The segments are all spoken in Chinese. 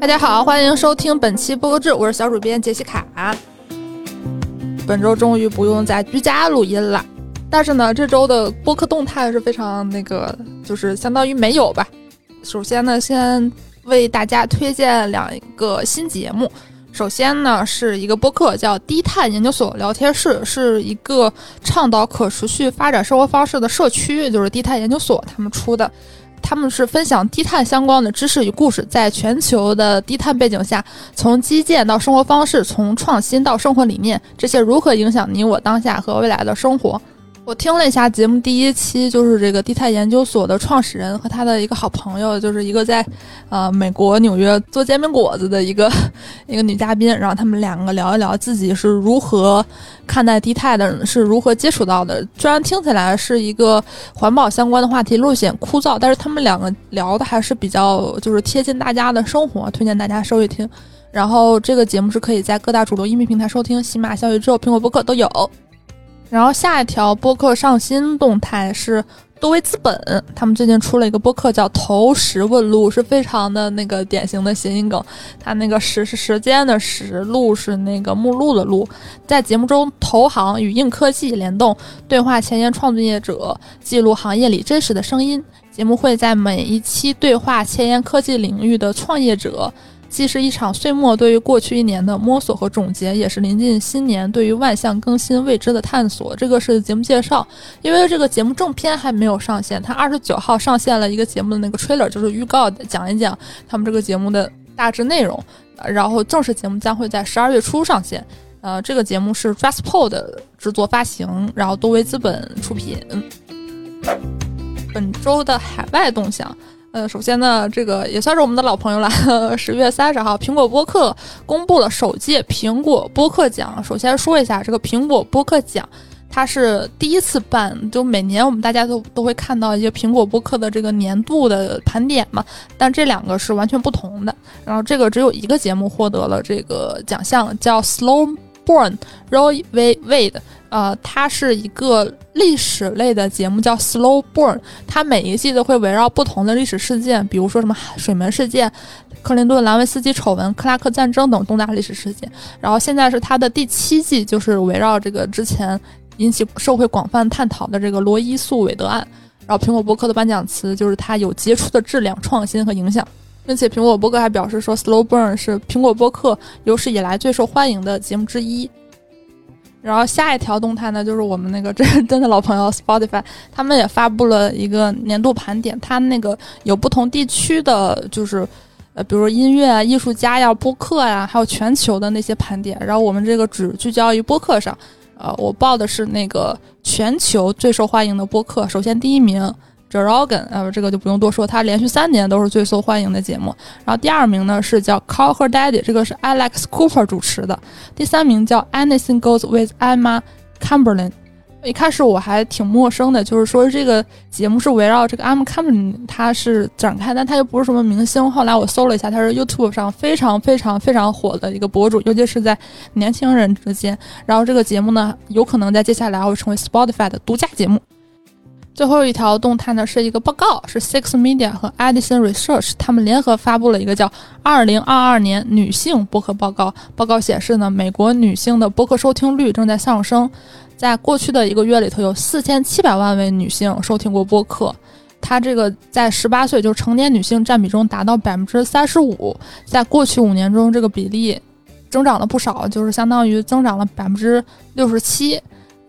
大家好，欢迎收听本期播客志，我是小主编杰西卡。本周终于不用在居家录音了，但是呢，这周的播客动态是非常那个，就是相当于没有吧。首先呢，先为大家推荐两个新节目。首先呢，是一个播客叫低碳研究所聊天室，是一个倡导可持续发展生活方式的社区，就是低碳研究所他们出的。他们是分享低碳相关的知识与故事，在全球的低碳背景下，从基建到生活方式，从创新到生活理念，这些如何影响你我当下和未来的生活？我听了一下节目第一期，就是这个低碳研究所的创始人和他的一个好朋友，就是一个在，呃，美国纽约做煎饼果子的一个 一个女嘉宾，然后他们两个聊一聊自己是如何看待低碳的，是如何接触到的。虽然听起来是一个环保相关的话题，略显枯燥，但是他们两个聊的还是比较就是贴近大家的生活，推荐大家收一听。然后这个节目是可以在各大主流音频平台收听，喜马、小宇宙、苹果播客都有。然后下一条播客上新动态是多维资本，他们最近出了一个播客叫“投石问路”，是非常的那个典型的谐音梗。它那个“石”是时间的“时”，“路”是那个目录的“路”。在节目中，投行与硬科技联动，对话前沿创业者，记录行业里真实的声音。节目会在每一期对话前沿科技领域的创业者。既是一场岁末对于过去一年的摸索和总结，也是临近新年对于万象更新未知的探索。这个是节目介绍，因为这个节目正片还没有上线，它二十九号上线了一个节目的那个 trailer，就是预告的，讲一讲他们这个节目的大致内容。然后正式节目将会在十二月初上线。呃，这个节目是 Dresspo 制作发行，然后多维资本出品。本周的海外动向。呃，首先呢，这个也算是我们的老朋友了。十月三十号，苹果播客公布了首届苹果播客奖。首先说一下这个苹果播客奖，它是第一次办，就每年我们大家都都会看到一些苹果播客的这个年度的盘点嘛。但这两个是完全不同的。然后这个只有一个节目获得了这个奖项，叫 Slow Born Roy Wade。呃，它是一个历史类的节目，叫 Slow Burn。它每一季都会围绕不同的历史事件，比如说什么水门事件、克林顿兰维斯基丑闻、克拉克战争等重大历史事件。然后现在是它的第七季，就是围绕这个之前引起社会广泛探讨的这个罗伊诉韦德案。然后苹果播客的颁奖词就是它有杰出的质量、创新和影响，并且苹果播客还表示说，Slow Burn 是苹果播客有史以来最受欢迎的节目之一。然后下一条动态呢，就是我们那个真 真的老朋友 Spotify，他们也发布了一个年度盘点，它那个有不同地区的，就是呃，比如音乐啊、艺术家呀、播客呀，还有全球的那些盘点。然后我们这个只聚焦于播客上，呃，我报的是那个全球最受欢迎的播客，首先第一名。Joe Rogan，呃，这个就不用多说，他连续三年都是最受欢迎的节目。然后第二名呢是叫 Call Her Daddy，这个是 Alex Cooper 主持的。第三名叫 Anything Goes with Emma Cumberland。一开始我还挺陌生的，就是说这个节目是围绕这个 Emma Cumberland 他是展开，但他又不是什么明星。后来我搜了一下，他是 YouTube 上非常非常非常火的一个博主，尤其是在年轻人之间。然后这个节目呢，有可能在接下来会成为 Spotify 的独家节目。最后一条动态呢，是一个报告，是 Six Media 和 Edison Research 他们联合发布了一个叫《二零二二年女性播客报告》。报告显示呢，美国女性的播客收听率正在上升，在过去的一个月里头，有四千七百万位女性收听过播客。它这个在十八岁就成年女性占比中达到百分之三十五，在过去五年中，这个比例增长了不少，就是相当于增长了百分之六十七。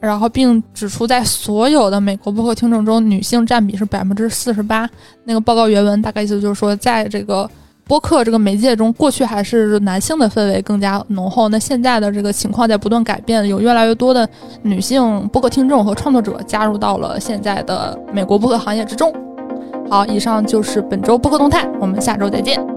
然后，并指出，在所有的美国播客听众中，女性占比是百分之四十八。那个报告原文大概意思就是说，在这个播客这个媒介中，过去还是男性的氛围更加浓厚。那现在的这个情况在不断改变，有越来越多的女性播客听众和创作者加入到了现在的美国播客行业之中。好，以上就是本周播客动态，我们下周再见。